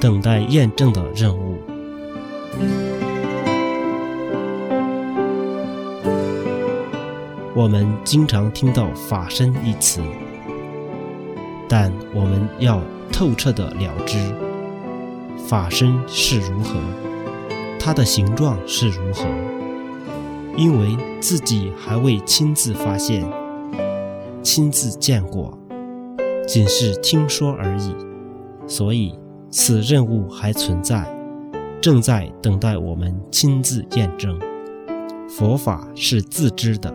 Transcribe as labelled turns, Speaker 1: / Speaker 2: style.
Speaker 1: 等待验证的任务。我们经常听到“法身”一词，但我们要透彻的了知，法身是如何，它的形状是如何。因为自己还未亲自发现、亲自见过，仅是听说而已，所以。此任务还存在，正在等待我们亲自验证。佛法是自知的。